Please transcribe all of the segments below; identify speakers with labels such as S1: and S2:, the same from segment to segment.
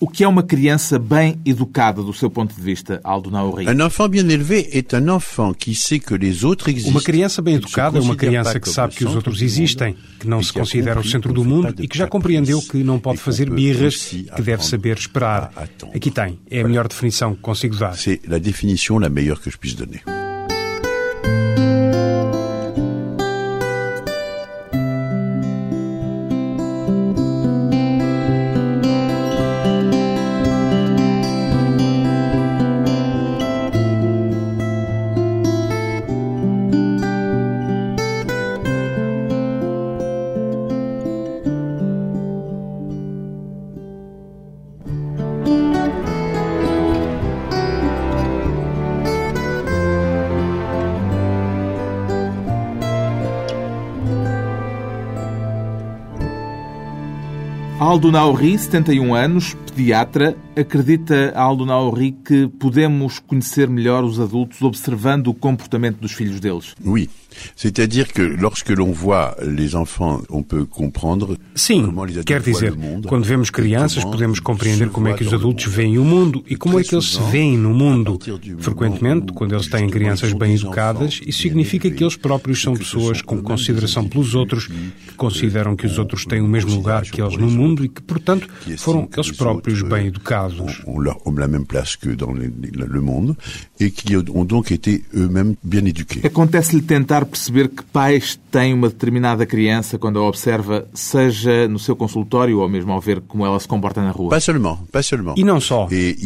S1: O que é uma criança bem educada do seu ponto de vista, Aldo Nauri?
S2: Un enfant bien élevé est un enfant qui sait que les autres existent.
S3: Uma criança bem educada é uma criança que sabe que os outros existem, que não se considera o centro do mundo e que já compreendeu que não pode fazer birras, que deve saber esperar. Aqui tem, é a melhor definição que consigo dar.
S2: C'est la définition la meilleure que je puisse donner.
S1: Aldo Nauri, 71 anos, pediatra, acredita Aldo Nauri que podemos conhecer melhor os adultos observando o comportamento dos filhos deles?
S2: Oui. C'est-à-dire que lorsque l'on voit les enfants, on peut comprendre
S3: Sim,
S2: comment les adultes
S3: quer
S2: voient
S3: dizer,
S2: le monde.
S3: quando vemos crianças, podemos compreender como é que os adultos veem o mundo e como é que eles se veem no mundo. Frequentemente, quando eles têm crianças bem educadas, isso significa que eles próprios são pessoas com consideração pelos outros, que consideram que os outros têm o mesmo lugar que eles no mundo e que, portanto, foram eles
S2: les
S3: próprios bem educados.
S2: Ont ont la même place que dans les- les- le monde et qui ont donc été eux-mêmes bien éduqués.
S1: Acontece-lhe tentar perceber que pais têm uma determinada criança quando a observa, seja no seu consultório ou mesmo ao ver como ela se comporta na rua?
S2: Pas seulement, pas seulement.
S3: E não só.
S2: De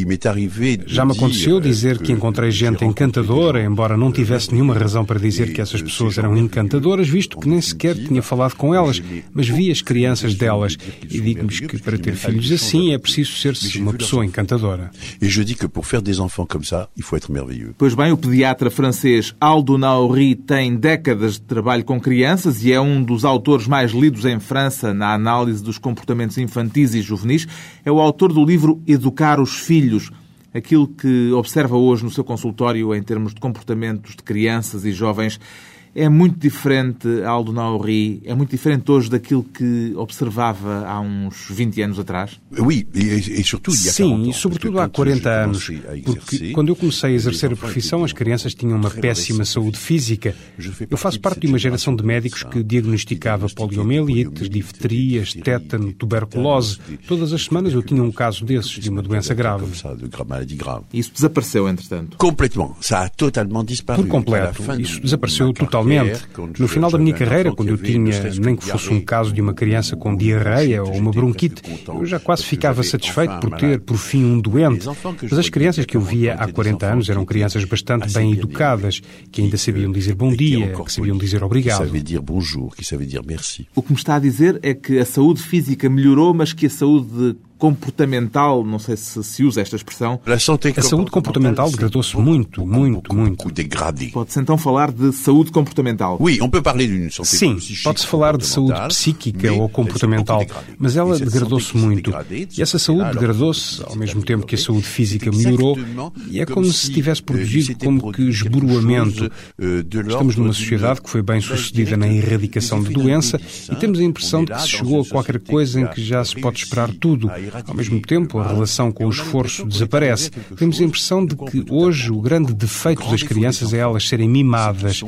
S3: Já me aconteceu dizer que encontrei gente encantadora, embora não tivesse nenhuma razão para dizer que essas pessoas eram encantadoras, visto que nem sequer tinha falado com elas, mas vi as crianças delas e digo-lhes que para ter filhos assim é preciso ser-se uma pessoa encantadora.
S2: Et je dis que pour faire des enfants comme ça, il faut être merveilleux.
S1: Pois bem, o pediatra francês Aldo Nauri tem décadas de trabalho com crianças e é um dos autores mais lidos em França na análise dos comportamentos infantis e juvenis. É o autor do livro Educar os Filhos. Aquilo que observa hoje no seu consultório em termos de comportamentos de crianças e jovens é muito diferente, Aldo Nauri, é muito diferente hoje daquilo que observava há uns 20 anos atrás?
S2: Oui, y a 40
S3: Sim, e sobretudo há
S2: quand
S3: 40
S2: j'ai
S3: anos, porque quando eu comecei a exercer a profissão, as crianças tinham uma péssima saúde física. Eu faço parte
S2: de
S3: uma geração de médicos que diagnosticava
S2: qui
S3: poliomielite,
S2: diagnostiquait
S3: difterias, tétano, tuberculose. Todas as semanas eu tinha um caso desses, de uma doença grave.
S1: Isso desapareceu, entretanto.
S2: Disparu.
S3: Por completo. Isso desapareceu totalmente.
S2: Quando
S3: No final da minha carreira, quando eu tinha, nem
S2: que
S3: fosse um caso de uma criança com diarreia ou uma bronquite, eu já quase ficava satisfeito por ter, por fim, um doente. Mas as crianças que eu via há 40 anos eram crianças bastante bem educadas, que ainda sabiam dizer bom dia, que sabiam dizer obrigado.
S1: O que me está a dizer é que a saúde física melhorou, mas que a saúde comportamental, não sei se se usa esta expressão,
S3: A saúde comportamental degradou-se muito, muito, muito.
S1: pode-se então falar de saúde comportamental.
S3: Sim, pode-se falar de saúde psíquica ou comportamental, mas ela degradou-se muito. E essa saúde degradou-se ao mesmo tempo que a saúde física melhorou, e é como se tivesse
S2: euh,
S3: produzido como que esboroamento.
S2: euh,
S3: Estamos numa sociedade que foi bem sucedida na erradicação de doença e temos a impressão de que se chegou a qualquer coisa em que já se pode esperar tudo. Ao mesmo tempo, a relação com o esforço desaparece. Temos a impressão de que hoje o grande defeito das crianças é elas serem mimadas.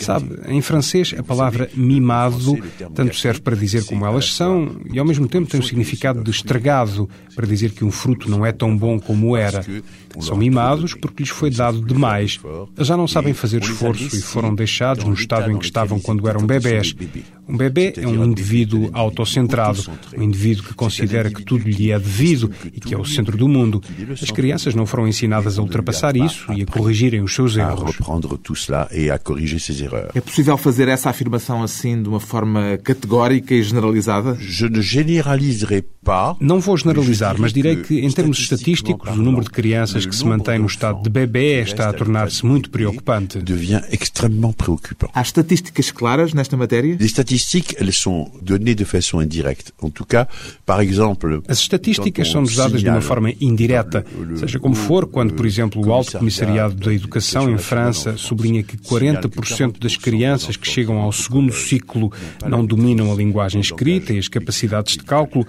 S3: Sabe, em francês a palavra mimado tanto serve para dizer como elas são e ao mesmo tempo tem o significado de estragado, para dizer que um fruto não é tão bom como era. São mimados porque lhes foi dado demais. Já não sabem fazer esforço e foram deixados no estado em que estavam quando eram bebés. Um bebê é um indivíduo autocentrado, um indivíduo que considera que tudo lhe é devido e que é o centro do mundo. As crianças não foram ensinadas a ultrapassar isso e a corrigirem os seus erros.
S1: É possível fazer essa afirmação assim de uma forma categórica e generalizada?
S3: Não vou generalizar, mas direi que, em termos estatísticos, o número de crianças que se mantém no estado de bebê está a tornar-se muito preocupante.
S1: Há estatísticas claras nesta matéria?
S2: Les statistiques, elles sont données de façon indirecte. En tout cas, par exemple,
S3: As estatísticas são-nos dadas de uma forma indireta. Seja como for, quando, por exemplo, o Alto Comissariado da Educação em França sublinha que 40% das crianças que chegam ao segundo ciclo não dominam a linguagem escrita e as capacidades de cálculo,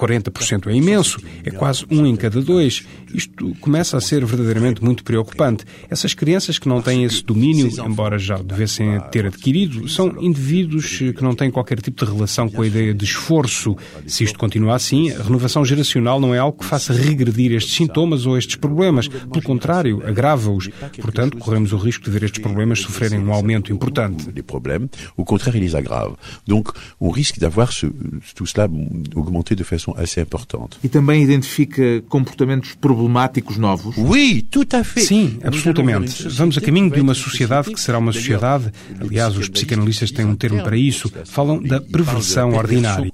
S3: 40% é imenso, é quase um em cada dois. Isto começa a ser verdadeiramente muito preocupante. Essas crianças que não têm esse domínio, embora já o devessem ter adquirido, são indivíduos que não têm qualquer tipo de relação com a ideia de esforço. Se isto continua assim, a renovação geracional não é algo que faça regredir estes sintomas ou estes problemas. Pelo contrário, agrava-os. Portanto, corremos o risco de ver estes problemas sofrerem um aumento importante.
S2: Les problèmes, au contraire, ils les aggravent. Donc, on risque d'avoir ce, tout cela augmenté de façon assez importante.
S1: E também identifica comportamentos problemáticos novos?
S2: Oui, tout à fait.
S3: Sim, absolutamente. Vamos a caminho de uma sociedade que será uma sociedade, aliás, os psicanalistas têm um termo para isso, falam da perversão ordinária.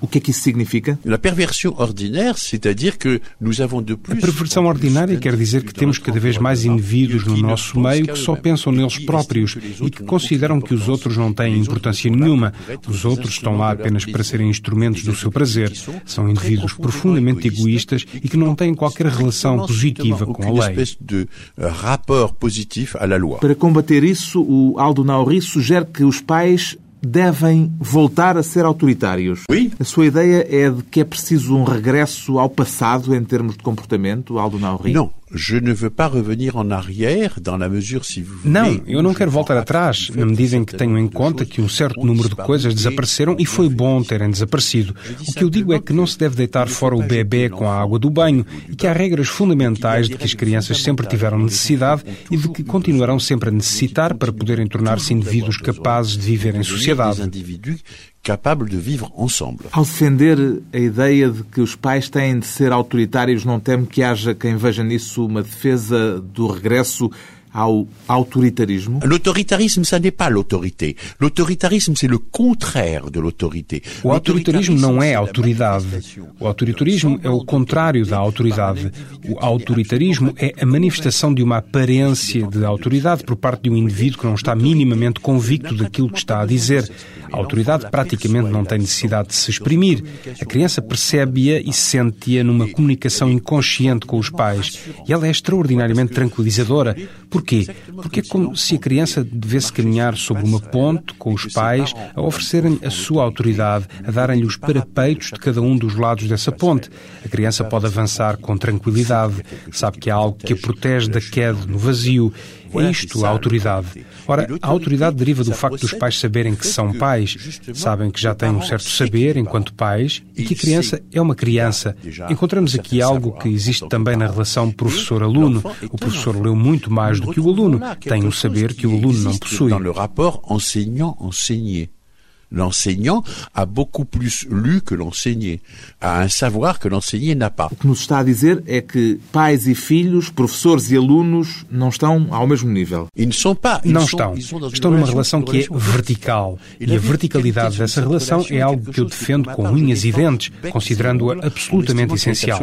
S1: O que é que isso significa?
S2: La perversion ordinaire, c'est-à-dire que nous avons de plus
S3: A perversão ordinária quer dizer que temos cada vez mais indivíduos no nosso meio que só pensam neles próprios e que consideram que os outros não têm importância nenhuma. Os outros estão lá apenas para serem instrumentos do seu prazer. São indivíduos profundamente egoístas e que não têm qualquer relação positiva com a lei.
S2: espèce de rapport positif à la loi.
S1: Para combater isso, o Aldo Nauri sugere que os pais devem voltar a ser autoritários.
S2: Oui.
S1: A sua ideia é de que é preciso um regresso ao passado em termos de comportamento, Aldo Nauri?
S2: Non, je ne veux pas revenir en arrière dans la mesure si vous.
S3: Não, eu não quero voltar atrás, na medida em que tenho em conta que um certo número de coisas desapareceram e foi bom terem desaparecido. O que eu digo é que não se deve deitar fora o bebê com a água do banho e que há regras fundamentais de que as crianças sempre tiveram necessidade e de que continuarão sempre a necessitar para poderem tornar-se indivíduos capazes de viver em sociedade.
S2: Capables de vivre ensemble.
S1: Ao defender a ideia de que os pais têm de ser autoritários, não teme que haja quem veja nisso uma defesa do regresso ao autoritarismo?
S2: L'autoritarisme, ça n'est pas l'autorité. L'autoritarisme, c'est le contraire de l'autorité.
S3: O autoritarismo não é autoridade. O autoritarismo é o contrário da autoridade. O autoritarismo é a manifestação de uma aparência de autoridade por parte de um indivíduo que não está minimamente convicto daquilo que está a dizer. A autoridade praticamente não tem necessidade de se exprimir. A criança percebe-a e sente-a numa comunicação inconsciente com os pais. E ela é extraordinariamente tranquilizadora. Porquê? Porque é como se a criança devesse caminhar sobre uma ponte com os pais a oferecerem a sua autoridade, a darem-lhe os parapeitos de cada um dos lados dessa ponte. A criança pode avançar com tranquilidade, sabe que há algo que a protege da queda no vazio. É isto a autoridade. Ora, a autoridade deriva do facto dos pais saberem que são pais, sabem que já têm um certo saber enquanto pais e que a criança é uma criança. Encontramos aqui algo que existe também na relação professor-aluno. O professor leu muito mais do que o aluno, tem um saber que o aluno não possui.
S2: L'enseignant a beaucoup plus lu que l'enseigné, a un savoir que l'enseigné n'a pas.
S1: O que nos está a dizer é que pais e filhos, professores e alunos não estão ao mesmo nível.
S2: Ils ne sont pas. ils
S3: Não
S2: sont-
S3: estão.
S2: ils sont dans une
S3: Estão numa relação que é vertical. E a verticalidade dessa relação é algo que eu defendo com unhas e dentes, considerando-a absolutamente essencial.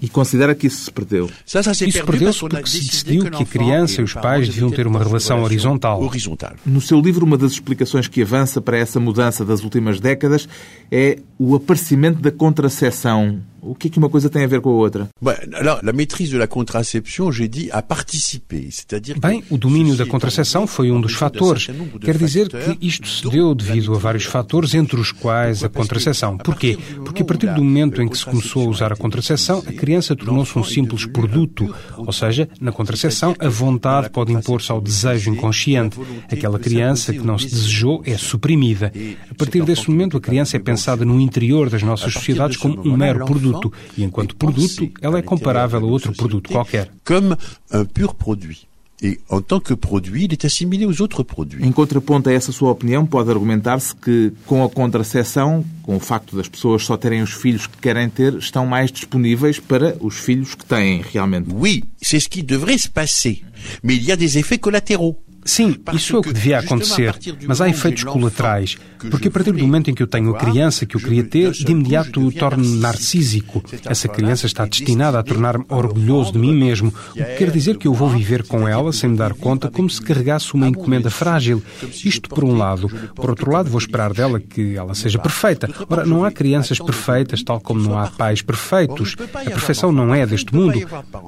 S1: E considera que isso se perdeu.
S3: Isso perdeu-se
S2: parce qu'on a
S3: porque se decidiu
S2: que
S3: a criança
S2: et
S3: e os pais deviam ter uma
S2: devaient
S3: relação
S2: avoir une
S3: horizontal.
S2: Horizontale.
S1: No seu livro, uma das explicações que avança para essa mudança das últimas décadas é o aparecimento da contracepção. O que é que uma coisa tem a ver com a outra?
S2: Alors, la maîtrise de la contraception, j'ai dit, a participé. C'est-à-dire que
S3: Bem, o domínio da contracepção foi um dos fatores. Quer dizer que isto se deu devido a vários fatores, entre os quais a contracepção. Porquê? Porque a partir do momento em que se começou a usar a contracepção, a criança tornou-se um simples produto. Ou seja, na contracepção, a vontade pode impor-se ao desejo inconsciente. Aquela criança que não se desejou é suprimida. A partir desse momento, a criança é pensada no interior das nossas sociedades como um mero produto. E enquanto produto, ela é comparável a outro produto qualquer.
S2: comme un pur produit. Et en tant que produit, il est assimilé aux autres produits.
S1: Em contraponto a essa sua opinião, pode argumentar-se que com a contracepção, com o facto das pessoas só terem os filhos que querem ter, estão mais disponíveis para os filhos que têm realmente.
S2: Oui, c'est ce qui devrait se passer. Mais il y a des effets collatéraux.
S3: Sim, isso é o que devia acontecer, mas há efeitos colaterais, porque a partir do momento em que eu tenho a criança que eu queria ter, de imediato torno-me narcísico. Essa criança está destinada a tornar-me orgulhoso de mim mesmo, o que quer dizer que eu vou viver com ela sem me dar conta como se carregasse uma encomenda frágil. Isto por um lado. Por outro lado, vou esperar dela que ela seja perfeita. Ora, não há crianças perfeitas, tal como não há pais perfeitos. A perfeição não é deste mundo.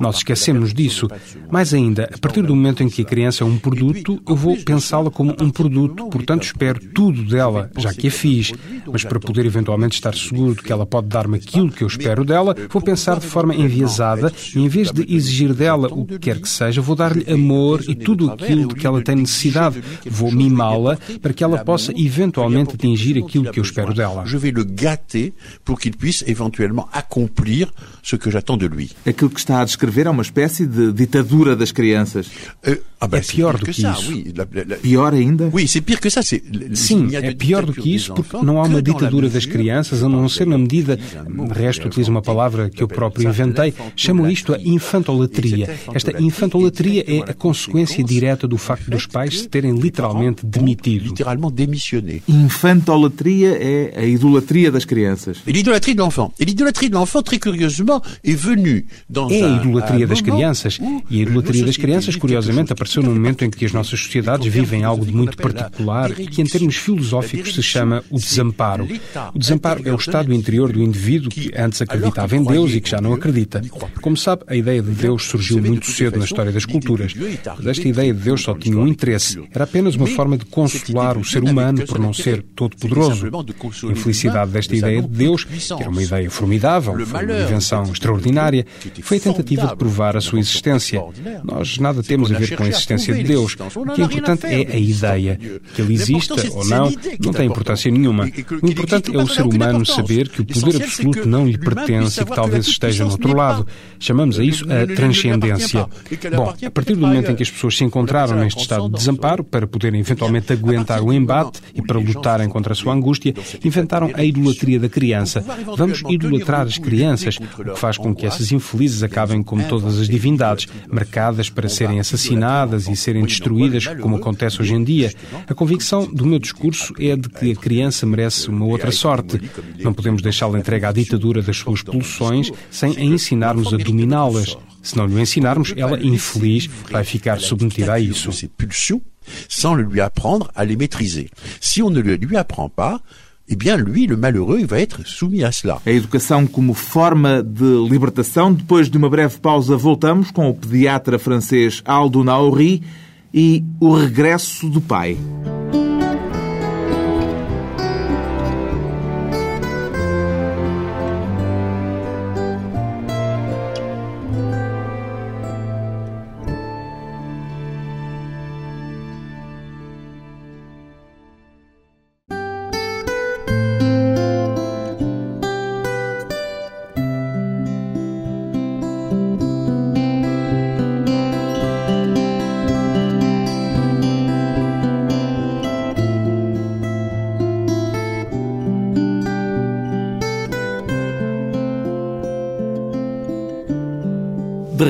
S3: Nós esquecemos disso. Mais ainda, a partir do momento em que a criança é um produto, produto, eu vou pensá-la como um produto, portanto espero tudo dela, já que a fiz. Mas para poder eventualmente estar seguro de que ela pode dar-me aquilo que eu espero dela, vou pensar de forma enviesada e em vez de exigir dela o que quer que seja, vou dar-lhe amor e tudo aquilo de que ela tem necessidade. Vou mimá-la para que ela possa eventualmente atingir aquilo que eu espero dela.
S2: Je vais le gâter pour qu'il puisse éventuellement accomplir ce que j'attends de lui.
S1: Aquilo que está a descrever é uma espécie de ditadura das crianças.
S2: Euh, ah ben,
S3: É pior do
S2: que
S3: que isso.
S2: oui. La- la- la-
S1: Pior ainda?
S2: Oui, que ça.
S3: Sim, é pior do que isso, porque não há uma ditadura das crianças, a não ser na medida, de resto utilizo uma palavra que eu próprio inventei, chamam isto a infantolatria. Esta infantolatria é a consequência direta do facto dos pais se terem literalmente demitido.
S1: Infantolatria é a idolatria das crianças.
S2: Et l'idolâtrie de l'enfant. Et l'idolâtrie de l'enfant, très curieusement, est venue dans
S3: É a idolatria das crianças. E a idolatria das crianças, curiosamente, apareceu
S2: chose
S3: num momento em que as nossas sociedades vivem algo de muito particular e que, em termos filosóficos, se chama o desamparo. O desamparo é o estado interior do indivíduo que antes acreditava em Deus e que já não acredita. Como sabe, a ideia de Deus surgiu muito cedo na história das culturas. Mas esta ideia de Deus só tinha um interesse. Era apenas uma forma de consolar o ser humano por não ser todo-poderoso. A infelicidade desta ideia de Deus, que era uma ideia formidável, foi uma invenção extraordinária, foi a tentativa de provar a sua existência. Nós nada temos a ver com a existência de Deus. O que é importante é a ideia. Que ele exista ou não, não tem importância nenhuma. O importante é o ser humano saber que o poder absoluto não lhe pertence e que talvez esteja no outro lado. Chamamos a isso a transcendência. Bom, a partir do momento em que as pessoas se encontraram neste estado de desamparo, para poderem eventualmente aguentar o embate e para lutarem contra a sua angústia, inventaram a idolatria da criança. Vamos idolatrar as crianças, o que faz com que essas infelizes acabem como todas as divindades, marcadas para serem assassinadas e serem destruídas, como acontece hoje em dia. A convicção do meu discurso é de que a criança merece uma outra sorte. Não podemos deixá-la entregue à ditadura das suas pulsões sem a ensinarmos a dominá-las. Se não lhe ensinarmos, ela, infeliz, vai ficar submetida a isso.
S2: Sans lui apprendre à les maîtriser. Si on ne lui apprend pas, eh bien, lui, le malheureux, il va être soumis à cela.
S1: A educação como forma de libertação. Depois de uma breve pausa, voltamos com o pediatra francês Aldo Naori e o regresso do pai.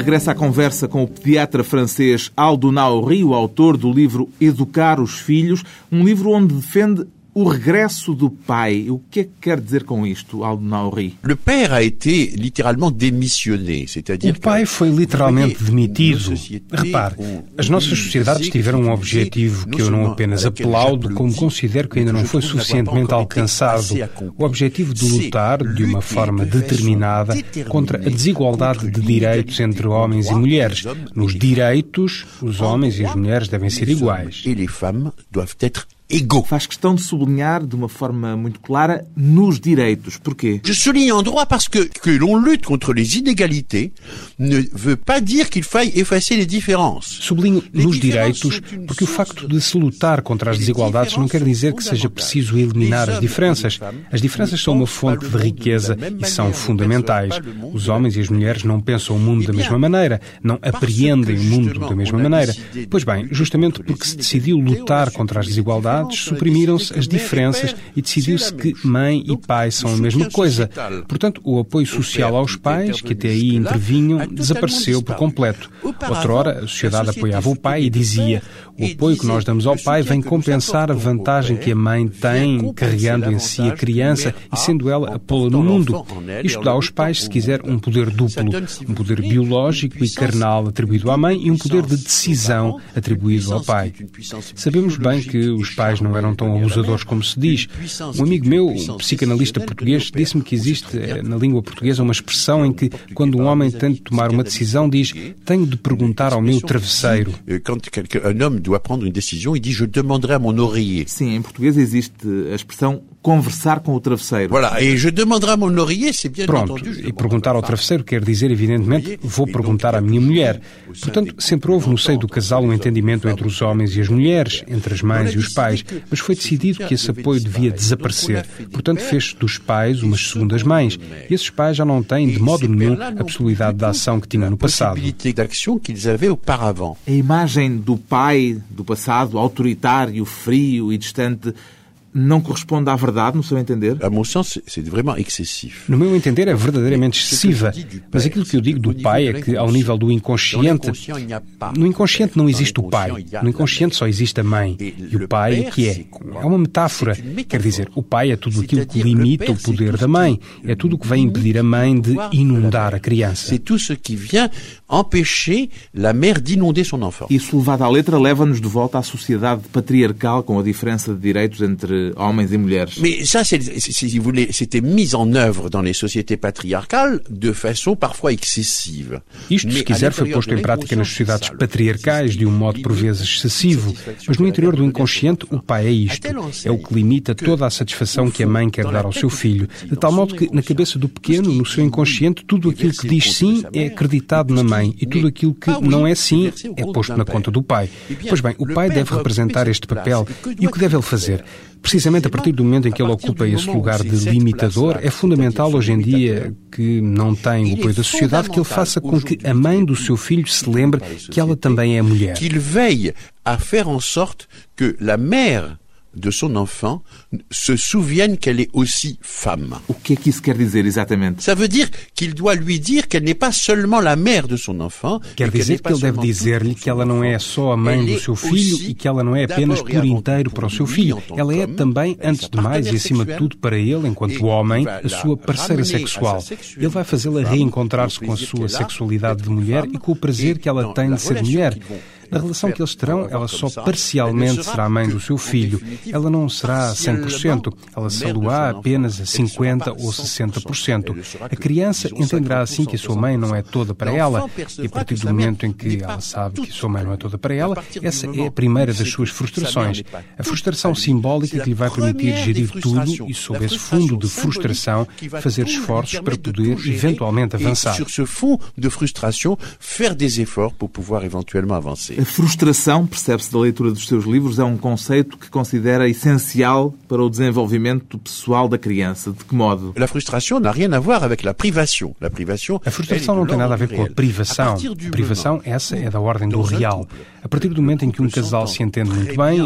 S1: De regresso à conversa com o pediatra francês Aldo Naori, o autor do livro Educar os Filhos, um livro onde defende o regresso do pai. O que é que quer dizer com isto, Aldo Naori?
S2: Le père a été littéralement démissionné, c'est-à-dire
S3: O pai foi literalmente demitido. Repare, as nossas sociedades tiveram um objetivo que eu não apenas aplaudo, como considero que ainda não foi suficientemente alcançado. O objetivo de lutar de uma forma determinada contra a desigualdade de direitos entre homens e mulheres. Nos direitos, os homens e as mulheres devem ser iguais.
S2: Et les femmes doivent être égaux.
S1: Faz questão de sublinhar de uma forma muito clara nos direitos. Porquê?
S2: Je souligne en droit parce que que l'on lutte contre les inégalités ne veut pas dire qu'il faille effacer les différences.
S3: Sublinho nos direitos, porque o facto de se lutar contra as desigualdades não quer dizer que seja preciso eliminar as diferenças. As diferenças são uma fonte de riqueza e são fundamentais. Os homens e as mulheres não pensam o mundo da mesma maneira, não apreendem o mundo da mesma maneira. Pois bem, justamente porque se decidiu lutar contra as desigualdades, suprimiram-se as diferenças e decidiu-se que mãe e pai são a mesma coisa. Portanto, o apoio social aos pais, que até aí intervinham, desapareceu por completo. Outrora, a sociedade apoiava o pai e dizia: o apoio que nós damos ao pai vem compensar a vantagem que a mãe tem carregando em si a criança e sendo ela a pô-la no mundo. Isto dá aos pais, se quiser, um poder duplo: um poder biológico e carnal atribuído à mãe e um poder de decisão atribuído ao pai. Sabemos bem que os pais pais não eram tão abusadores como se diz. Um amigo meu, um psicanalista português, disse-me que existe eh, na língua portuguesa uma expressão em que, quando um homem tem de tomar uma decisão, diz: Tenho de perguntar ao meu travesseiro.
S2: Quand un homme doit prendre une décision, il dit Je demanderai mon oreiller.
S1: Sim, em português existe a expressão conversar com o travesseiro.
S2: Voilà, et je demanderai à mon oreiller, c'est bien
S3: Pronto,
S2: entendu.
S3: e perguntar ao travesseiro quer dizer, evidentemente, vou perguntar à minha mulher. Portanto, sempre houve no seio do casal um entendimento entre os homens e as mulheres, entre as mães e os pais, mas foi decidido que esse apoio devia desaparecer. Portanto, fez dos pais umas segundas mães. E esses pais já não têm, de modo nenhum, a possibilidade da ação que tinham no passado.
S1: A imagem do pai do passado, autoritário, frio e distante, não corresponde à verdade, no seu entender?
S2: À mon sens, vraiment excessif.
S3: No meu entender, é verdadeiramente excessiva. Mas aquilo que eu digo do pai é que, ao nível do inconsciente, no inconsciente não existe o pai. No inconsciente só existe a mãe. E o pai, que é? É uma metáfora. Quer dizer, o pai é tudo aquilo que limita o poder da mãe. É tudo o que vai impedir a mãe de inundar a criança.
S2: C'est tout ce qui vient empêcher la mère d'inonder son enfant.
S1: Isso, levado à letra, leva-nos de volta à sociedade patriarcal com a diferença de direitos entre homens e mulheres.
S2: Mais ça, c'est, si vous voulez, c'était mis en œuvre dans les sociétés patriarcales de façon parfois excessive.
S3: Isto, se
S2: à
S3: quiser, foi posto em prática nas sociedades patriarcais de um modo por vezes excessivo. Mas no interior do inconsciente, o pai é isto. É o que limita toda a satisfação que a mãe quer dar ao seu filho. De tal modo que, na cabeça do pequeno, no seu inconsciente, tudo aquilo que diz sim é acreditado na mãe e tudo aquilo que não é sim é posto na conta do pai. Pois bem, o pai deve representar este papel. E o que deve ele fazer? Precisamente a partir do momento em que ele ocupa esse lugar de limitador, é fundamental hoje em dia, que não tem o apoio da sociedade, que ele faça com que a mãe do seu filho se lembre que ela também é mulher.
S2: qu'il veille à faire en sorte que la mère de son enfant se souvienne qu'elle est aussi femme.
S1: O que é que isso quer dizer exatamente?
S2: Ça veut dire qu'il doit lui dire qu'elle n'est pas seulement la mère de son enfant.
S3: Quer dizer
S2: n'est
S3: que
S2: pas
S3: ele deve dizer-lhe que ela não é só a mãe
S2: Elle
S3: do
S2: est
S3: seu filho
S2: aussi
S3: e que ela não é apenas por inteiro
S2: tout
S3: para o seu
S2: lui,
S3: filho.
S2: en tant
S3: Ela é
S2: qu'homme,
S3: também,
S2: sa
S3: antes de mais e acima de tudo, para ele, enquanto homem,
S2: va
S3: a sua parceira sexual.
S2: sa sexualité
S3: Ele vai fazê-la
S2: femme,
S3: reencontrar-se com a
S2: plaisir
S3: sua sexualidade de mulher
S2: femme,
S3: e com o prazer
S2: et
S3: que ela tem de ser mulher. Na relação que eles terão, ela só parcialmente será mãe do seu filho. Ela não será a 100%. Ela
S2: son
S3: apenas a
S2: enfant. Elle
S3: 50%
S2: sera
S3: ou
S2: pas
S3: 60%.
S2: Elle sera
S3: A criança entenderá assim que a sua mãe não é toda para ela. E a partir do momento em que ela sabe que a sua mãe não é toda para ela, essa é a primeira das suas frustrações. A frustração simbólica que lhe vai permitir gerir tudo e, sob esse fundo de frustração, fazer esforços para poder eventualmente avançar.
S2: sur ce fond de frustration, faire des efforts pour pouvoir éventuellement avancer.
S1: A frustração, percebe-se da leitura dos seus livros, é um conceito que considera essencial para o desenvolvimento pessoal da criança. De que modo?
S2: La frustration n'a rien à voir avec la privation. La privation,
S3: A frustração não tem nada a ver com a privação. A privação, essa é da ordem do real. A partir do momento em que um casal se entende muito bem,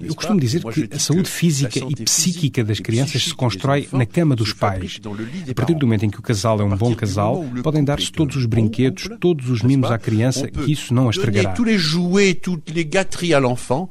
S3: eu costumo dizer que a saúde física e psíquica das crianças se constrói na cama dos pais. A partir do momento em que o casal é um bom casal, podem dar-se todos os brinquedos, todos os mimos à criança, que isso não a estragará.
S2: Toutes les gâteries à l'enfant,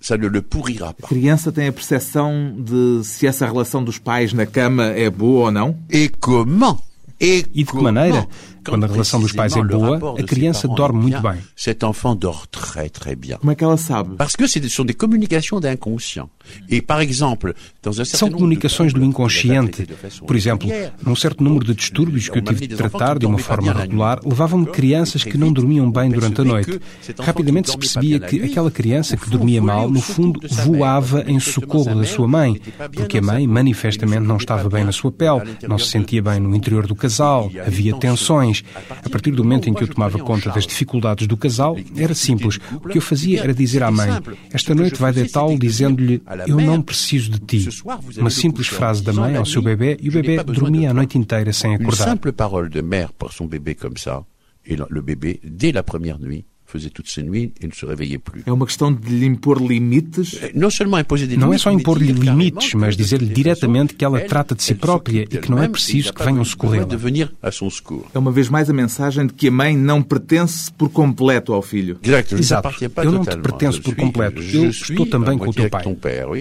S2: ça ne le pourrira
S1: A
S2: pas.
S1: criança tem a percepção de se essa relação dos pais na cama é boa ou não?
S2: Et comment Et,
S3: E de que maneira? Quando a relação dos pais é boa, a criança dorme muito bem.
S2: Cet enfant dort très très bien.
S1: Como é que ela sabe?
S2: Parce que ce sont des communications d'inconscient. Et par exemple, dans un certain
S3: São comunicações do
S2: on
S3: inconsciente. Por exemplo, num certo número de distúrbios que eu tive de tratar de uma forma regular, levavam-me crianças que não dormiam bem durante a noite. Rapidamente se percebia que aquela criança que dormia mal, no fundo, voava em socorro da sua mãe, porque a mãe manifestamente não estava bem na sua pele, não se sentia bem no interior do casal, havia tensões. A partir do momento em que eu tomava conta das dificuldades do casal, era simples. O que eu fazia era dizer à mãe: Esta noite vai deitá-lo dizendo-lhe: Eu não preciso de ti. Uma simples frase da mãe ao seu bebê e o bebê dormia a noite inteira sem acordar.
S2: simple parole de mère pour son bébé comme ça, et le bébé, dès la première nuit, faisait toutes ses nuits et ne se réveillait plus.
S1: É uma questão de lhe impor limites?
S2: Seulement imposer des
S3: Não é só impor-lhe limites, mas dizer-lhe diretamente que ela trata de si própria e que não é preciso que venham socorrê-la.
S2: besoin de venir à son secours.
S1: É uma vez mais a mensagem de que a mãe não pertence por completo ao filho.
S3: Exato. Eu não te pertenço por completo. Eu estou também com o teu pai.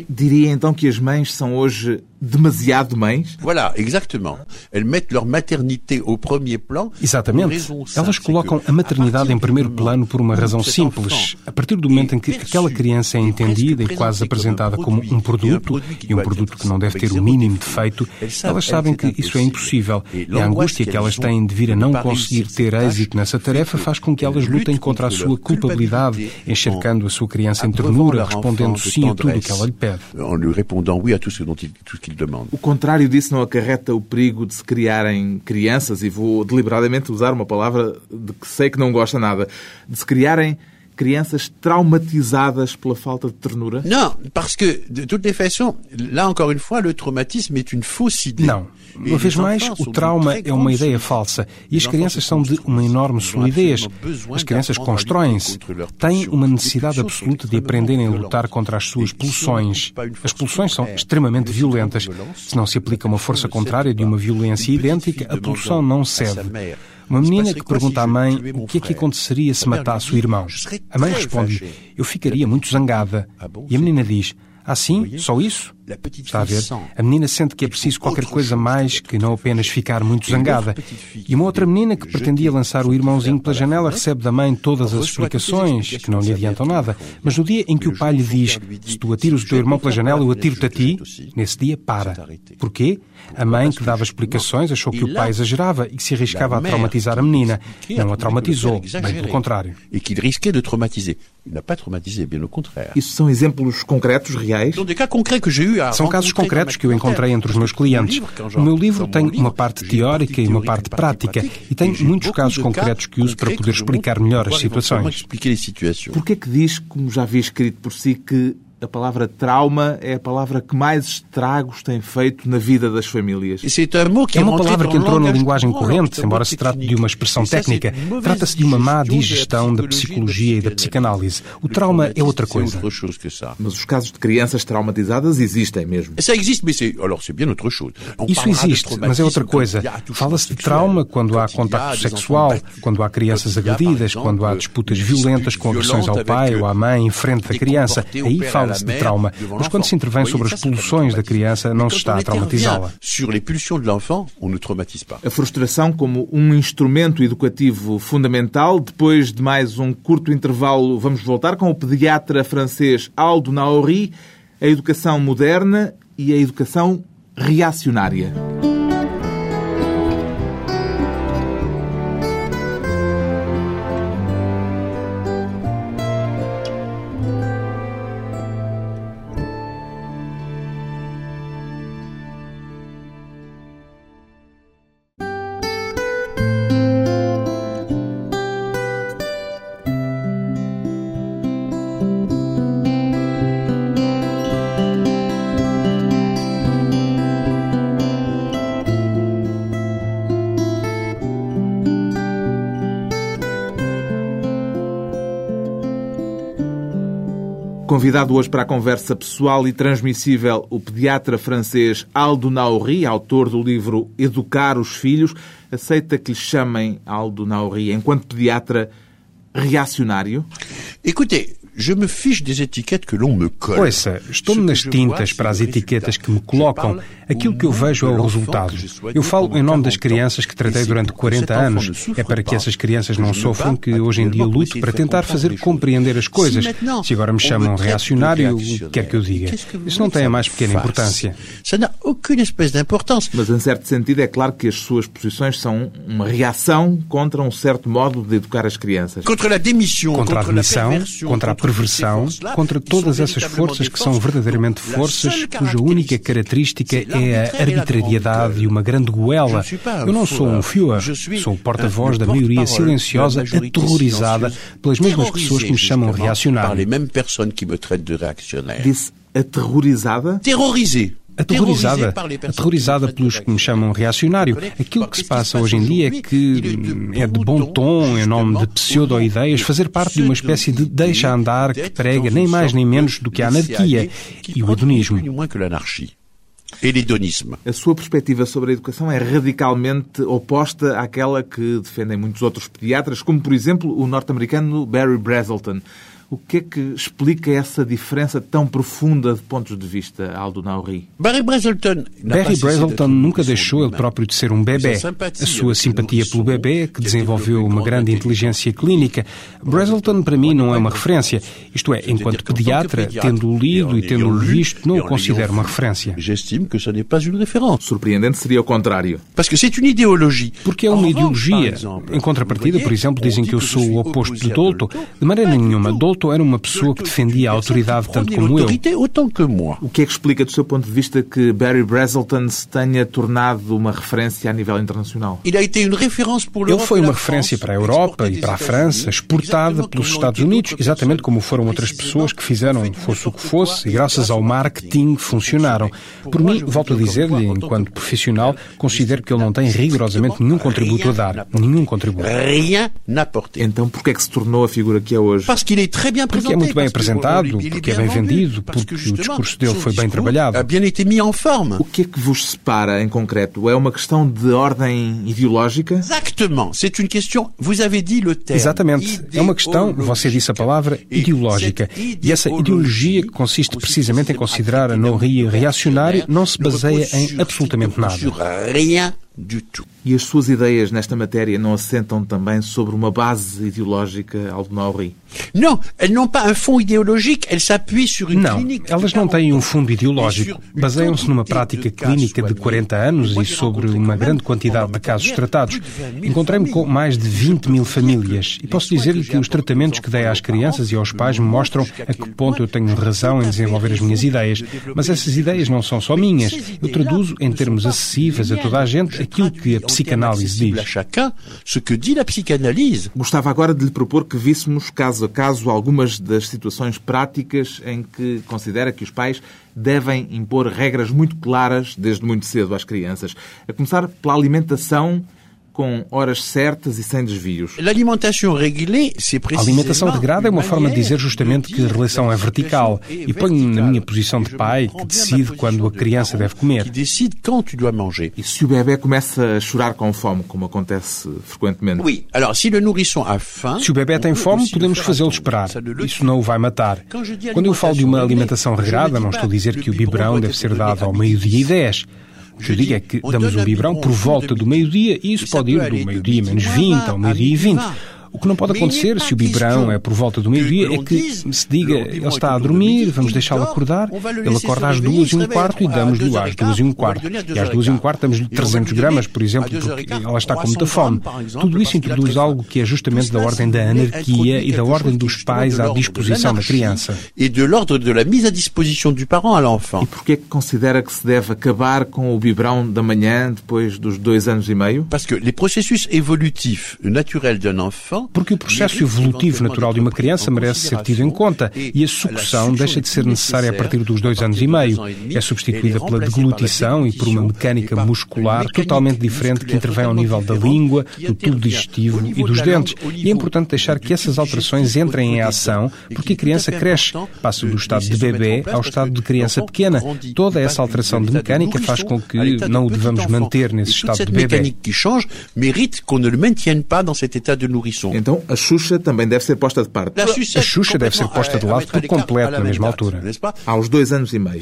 S1: Diria então que as mães são hoje demasiado mães?
S2: Voilà, exactement. Elles mettent leur maternité au premier plan.
S3: Exatamente. Elas colocam a maternidade em primeiro plano por uma razão simples. A partir do momento em que aquela criança é entendida e quase apresentada como um produto, e um produto que não deve ter o mínimo defeito, elas sabem que isso é impossível. E a angústia que elas têm de vir a não conseguir ter êxito nessa tarefa faz com que elas lutem contra a sua culpabilidade, enxergando a sua criança em ternura, respondendo sim a tudo o que ela lhe pede.
S2: Demande.
S1: O contrário disso não acarreta o perigo de se criarem crianças, e vou deliberadamente usar uma palavra de que sei que não gosta nada, de se criarem crianças traumatizadas pela falta de ternura?
S2: Non, parce que, de toutes les façons, là encore une fois, le traumatisme est une fausse idée.
S3: Não. Uma vez mais, o trauma é uma ideia falsa e as crianças são de uma enorme solidez. As crianças constroem-se, têm uma necessidade absoluta de aprenderem a lutar contra as suas pulsões. As pulsões são extremamente violentas. Se não se aplica uma força contrária de uma violência idêntica, a pulsão não cede. Uma menina que pergunta à mãe o que é que aconteceria se matasse o irmão. A mãe responde: Eu ficaria muito zangada. E a menina diz: Assim, só isso? Está a ver? A menina sente que é preciso qualquer coisa mais que não apenas ficar muito zangada. E uma outra menina que pretendia lançar o irmãozinho pela janela recebe da mãe todas as explicações, que não lhe adiantam nada. Mas no dia em que o pai lhe diz: Se tu atiras o teu irmão pela janela, eu atiro-te a ti, nesse dia para. Porquê? A mãe que dava explicações achou que o pai exagerava e que se arriscava a traumatizar a menina. Não a traumatizou, bem pelo contrário.
S2: Et qu'il risquait de traumatiser. Il n'a pas traumatisé, bien au contraire.
S1: Isso são exemplos concretos, reais?
S2: Dans des cas concrets que j'ai eu
S3: São casos concretos que eu
S2: ma
S3: encontrei entre os meus clientes. O meu livro tem uma parte teórica e uma parte prática e tem muitos casos concretos que uso para poder explicar melhor as situações.
S1: Por que é que diz, como já vi escrito por si, que a palavra trauma é a palavra que mais estragos tem feito na vida das famílias?
S3: É
S2: est
S3: uma palavra que entrou na linguagem corrente, embora se trate de uma expressão técnica. Trata-se de uma má digestão da psicologia e da psicanálise. O trauma é outra
S2: C'est
S3: coisa.
S1: Mas os casos de crianças traumatizadas existem mesmo.
S3: Isso existe, mas é outra coisa. Fala-se de trauma quando há contacto sexual, quando há crianças agredidas, quando há disputas violentas com agressões ao pai ou à mãe em frente da criança. Aí
S2: père la
S3: de trauma. Mas quando se intervém sobre as pulsões da criança, não se está a traumatizá-la.
S2: Sur les pulsions de l'enfant, on ne traumatise pas.
S1: A frustração como um instrumento educativo fundamental. Depois de mais um curto intervalo, vamos voltar com o pediatra francês Aldo Naori, a educação moderna e a educação reacionária. Convidado hoje para a conversa pessoal e transmissível, o pediatra francês Aldo Naori, autor do livro Educar os Filhos, aceita que lhe chamem Aldo Naori, enquanto pediatra, reacionário?
S2: Écoutez, je me fiche des étiquettes que l'on me colle.
S3: Ouça, estou-me nas tintas para as etiquetas que me colocam. Aquilo que eu vejo é o resultado. Eu falo em nome das crianças que tratei durante 40 anos. É para que essas crianças não sofram que hoje em dia luto para tentar fazer compreender as coisas. Se agora me chamam reacionário, o que quer que eu diga? Isso não tem a mais pequena importância.
S1: Mas, em certo sentido, é claro que as suas posições são uma reação contra um certo modo de educar as crianças.
S3: Contra a
S2: perversion,
S3: contra a
S2: contre toutes ces
S3: perversão, contra todas essas forças que são verdadeiramente forças cuja única característica é a arbitrariedade e uma grande goela. Eu não sou um Führer, sou o porta-voz da maioria silenciosa, aterrorizada pelas mesmas pessoas que me chamam reacionário.
S2: mêmes personnes qui me traitent de réactionnaire.
S1: Disse aterrorizada?
S2: Terrorisé.
S3: Aterrorizada, aterrorizada pelos que me chamam reacionário. Aquilo que se passa hoje em dia é que é de bom tom, em nome de pseudo-ideias, fazer parte de uma espécie de deixa-andar que prega nem mais nem menos do que a anarquia e o hedonismo.
S1: A sua perspectiva sobre a educação é radicalmente oposta àquela que defendem muitos outros pediatras, como, por exemplo, o norte-americano Barry Brazelton. O que é que explica essa diferença tão profunda de pontos de vista, Aldo Nauri?
S2: Barry Brazelton,
S3: Barry Brazelton nunca deixou ele próprio de ser um bebê. A sua simpatia pelo bebê, que desenvolveu uma grande inteligência clínica, Brazelton para mim não é uma referência. Isto é, enquanto pediatra, tendo lido e tendo visto, não o considero uma referência.
S1: Surpreendente seria o contrário.
S3: Porque é uma ideologia. Em contrapartida, por exemplo, dizem que eu sou o oposto de Dolto. De maneira nenhuma. Dolto era uma pessoa que defendia a autoridade tanto como eu.
S1: O que é que explica, do seu ponto de vista, que Barry Brazelton se tenha tornado uma referência a nível internacional?
S3: Ele foi uma referência para a Europa e para a França, exportada pelos Estados Unidos, exatamente como foram outras pessoas que fizeram fosse o que fosse, e graças ao marketing funcionaram. Por mim, volto a dizer-lhe, enquanto profissional, considero que ele não tem rigorosamente nenhum contributo a dar. Nenhum contributo.
S1: Então, por que é que se tornou a figura que é hoje?
S3: Porque é muito bem apresentado, porque é bem vendido, porque o discurso dele foi bem trabalhado.
S1: O que é que vos separa em concreto? É uma questão de ordem ideológica?
S3: Exatamente. É uma questão, você disse a palavra, ideológica. E essa ideologia, que consiste precisamente em considerar a Norri reacionário, não se baseia em absolutamente nada.
S1: E as suas ideias nesta matéria não assentam também sobre uma base ideológica, Aldo Nauri?
S2: Não,
S3: elas não têm um fundo ideológico. Baseiam-se numa prática clínica de 40 anos e sobre uma grande quantidade de casos tratados. Encontrei-me com mais de 20 mil famílias e posso dizer-lhe que os tratamentos que dei às crianças e aos pais me mostram a que ponto eu tenho razão em desenvolver as minhas ideias. Mas essas ideias não são só minhas. Eu traduzo em termos acessíveis a toda a gente aquilo que a psicanálise
S2: diz.
S1: Gostava agora de lhe propor que víssemos caso a caso algumas das situações práticas em que considera que os pais devem impor regras muito claras desde muito cedo às crianças. A começar pela alimentação com horas certas e sem desvios.
S3: A alimentação regrada é uma forma de dizer justamente que a relação é vertical e ponho-me na minha posição de pai que decide quando a criança deve comer.
S1: E se o bebê começa a chorar com fome, como acontece frequentemente?
S3: Se o bebê tem fome, podemos fazê-lo esperar. Isso não o vai matar. Quando eu falo de uma alimentação regrada, não estou a dizer que o biberão deve ser dado ao meio-dia e 10. O que eu digo é que damos um biberão por volta do meio-dia e isso pode ir do meio-dia menos 20 ao meio-dia e 20. O que não pode acontecer se o biberão é por volta do meio-dia é que se diga ele está a dormir, vamos deixá-lo acordar, ele acorda às duas e um quarto e damos-lhe às duas e um quarto. E às duas e um quarto damos-lhe 300 gramas, por exemplo, porque ela está com muita fome. Tudo isso introduz algo que é justamente da ordem da anarquia e da ordem dos pais à disposição da criança.
S2: E de l'ordre de la mise à disposition du parent à l'enfant.
S1: E porquê que considera que se deve acabar com o biberão da manhã depois dos dois anos e meio?
S2: Parce que les processus évolutifs naturels d'un enfant
S3: porque o processo evolutivo natural de uma criança merece ser tido em conta e a sucção deixa de ser necessária a partir dos dois anos e meio. É substituída pela deglutição e por uma mecânica muscular totalmente diferente que intervém ao nível da língua, do tubo digestivo e dos dentes. E é importante deixar que essas alterações entrem em ação porque a criança cresce, passa do estado de bebê ao estado de criança pequena. Toda essa alteração de mecânica faz com que não o devamos manter nesse estado de bebê.
S1: Então a Xuxa também deve ser posta de parte.
S3: A Xuxa deve ser posta de lado por completo na mesma altura.
S1: Aos dois anos e meio.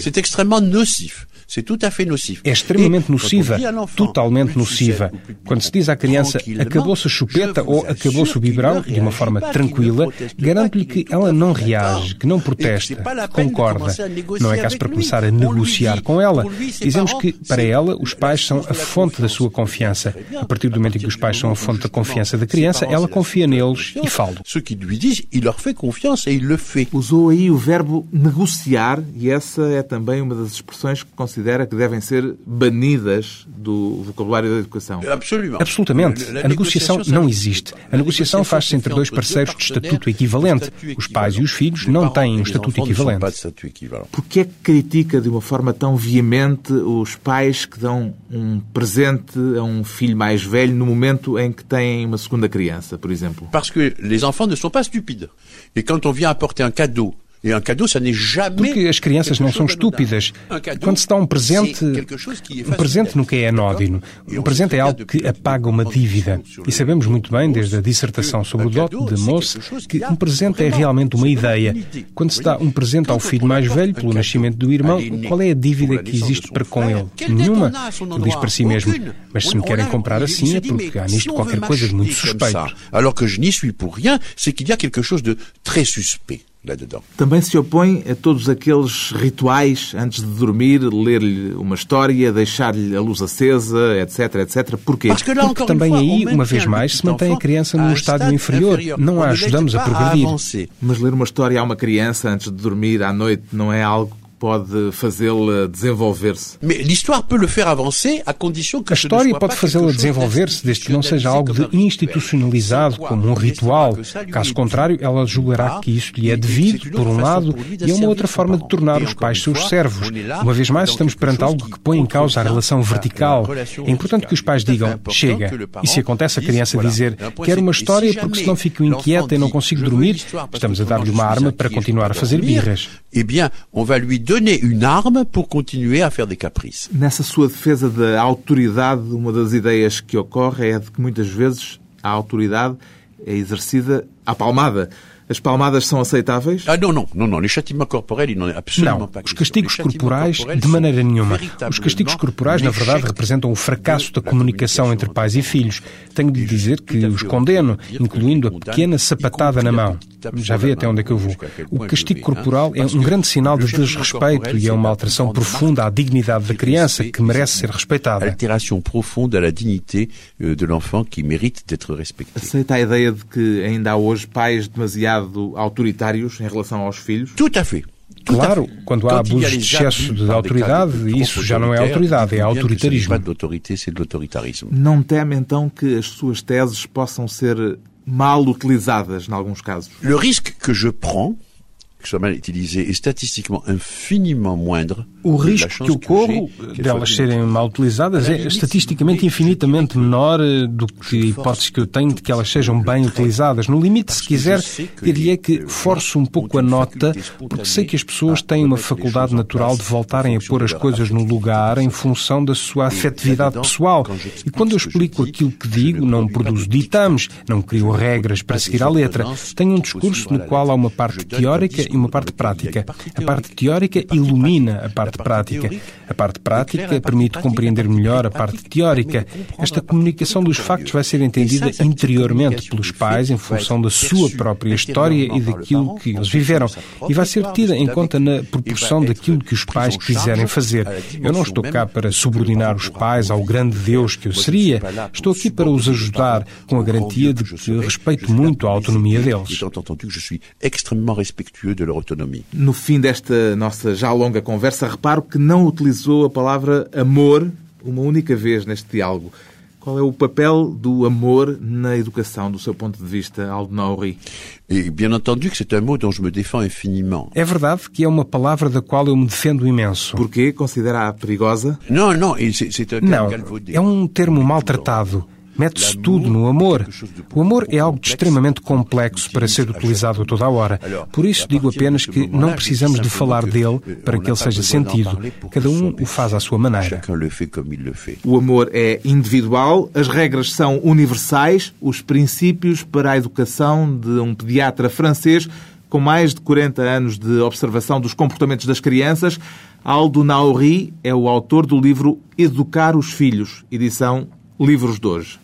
S3: É extremamente nociva, totalmente nociva. Quando se diz à criança acabou-se a chupeta ou acabou-se o biberão, de uma forma tranquila, garanto-lhe que ela não reage, que não protesta, que concorda. Não é caso para começar a negociar com ela. Dizemos que, para ela, os pais são a fonte da sua confiança. A partir do momento em que os pais são a fonte da confiança da criança, ela confia neles e
S2: qui lui disent, il leur fait confiance et il le fait.
S1: Usou aí o verbo negociar e essa é também uma das expressões que considera que devem ser banidas do vocabulário da educação.
S3: Absolutamente. A negociação não existe. A negociação faz-se entre dois parceiros de estatuto equivalente. Os pais e os filhos não têm um estatuto equivalente.
S1: Por que é que critica de uma forma tão veemente os pais que dão um presente a um filho mais velho no momento em que têm uma segunda criança, por exemplo?
S2: Parce que les enfants ne sont pas stupides. Et quand on vient apporter un cadeau
S3: Porque as crianças não são estúpidas. Quando se dá um presente, um presente nunca é anódino. Um presente é algo que apaga uma dívida. E sabemos muito bem, desde a dissertação sobre o Dot de Moss, que um presente é realmente uma ideia. Quando se dá um presente ao filho mais velho pelo nascimento do irmão, qual é a dívida que existe para com ele? Nenhuma. Ele diz para si mesmo, mas se me querem comprar assim é porque há nisto qualquer coisa de muito suspeito.
S2: Alors que je n'y suis pour rien, c'est qu'il y a quelque chose de très suspect.
S1: Também se opõe a todos aqueles rituais antes de dormir, ler-lhe uma história, deixar-lhe a luz acesa, etc, etc. Porquê?
S3: Porque também aí, uma vez mais, se mantém a criança num estádio inferior. Não a ajudamos a progredir.
S1: Mas ler uma história a uma criança antes de dormir à noite não é algo pode fazê-la desenvolver-se.
S3: A história pode fazê-la desenvolver-se desde que não seja algo de institucionalizado, como um ritual. Caso contrário, ela julgará que isso lhe é devido, por um lado, e é uma outra forma de tornar os pais seus servos. Uma vez mais, estamos perante algo que põe em causa a relação vertical. É importante que os pais digam, chega. E se acontece a criança dizer, quero uma história porque senão fico inquieta e não consigo dormir, estamos a dar-lhe uma arma para continuar a fazer birras.
S2: Eh bien, on va lui donner une arme pour continuer à faire des caprices.
S1: Nessa sua defesa da autoridade, uma das ideias que ocorre é de que muitas vezes a autoridade é exercida à palmada. As palmadas são aceitáveis?
S2: Ah, não, não, não, não. Les châtiments corporels,
S3: não, os castigos corporais, de maneira nenhuma. Os castigos corporais, na verdade, representam o fracasso da comunicação entre pais e filhos. Tenho de lhe dizer que os condeno, incluindo a pequena sapatada na mão. Já vê até onde é que eu vou. O castigo corporal é um grande sinal de desrespeito e é uma alteração profunda à dignidade da criança que merece ser respeitada.
S2: Alteração profunda à dignidade euh, de l'enfant que merece d'être respecté.
S1: Aceita a ideia de que ainda há hoje pais demasiado demasiado autoritários em relação aos filhos?
S2: Tout à fait.
S3: Claro, quando há abuso de excesso de autoridade, isso já não é autoridade, é autoritarismo.
S1: Não teme então que as suas teses possam ser mal utilizadas em alguns casos?
S2: O risco que je prends que soit mal utilisé est statistiquement infiniment moindre.
S3: O risco que eu corro delas serem mal utilizadas é estatisticamente infinitamente menor eh, do que a hipótese que eu tenho de que elas sejam bem utilizadas. No limite, se quiser, diria que forço um pouco a nota, porque sei que as pessoas têm uma faculdade natural de voltarem a pôr as coisas no lugar em função da sua afetividade pessoal. E quando eu explico aquilo que digo, não produzo ditames, não crio regras para seguir à letra. Tenho um discurso no qual há uma parte teórica e uma parte prática. A parte teórica ilumina a parte prática. A parte prática permite compreender melhor a parte teórica. Esta comunicação dos factos vai ser entendida interiormente pelos pais em função da sua própria história e daquilo que eles viveram e vai ser tida em conta na proporção daquilo que os pais quiserem fazer. Eu não estou cá para subordinar os pais ao grande Deus que eu seria. Estou aqui para os ajudar com a garantia de que respeito muito a autonomia deles
S1: de leur autonomia. No fim desta nossa já longa conversa, reparo que não utilizou a palavra amor uma única vez neste diálogo. Qual é o papel do amor na educação, do seu ponto de vista, Aldo Nauri?
S2: bien entendu que c'est un mot dont je me défends infiniment.
S3: É verdade que é uma palavra da qual eu me defendo imenso.
S1: Porquê? Considera-a perigosa?
S2: Não, não, c'est
S3: un Não, é um termo maltratado. Mete-se tudo no amor. O amor é algo de extremamente complexo para ser utilizado a toda a hora. Por isso digo apenas que não precisamos de falar dele para que ele seja sentido. Cada um o faz à sua maneira.
S1: O amor é individual, as regras são universais, os princípios para a educação de um pediatra francês com mais de 40 anos de observação dos comportamentos das crianças, Aldo Nauri é o autor do livro Educar os Filhos, edição Livros de hoje.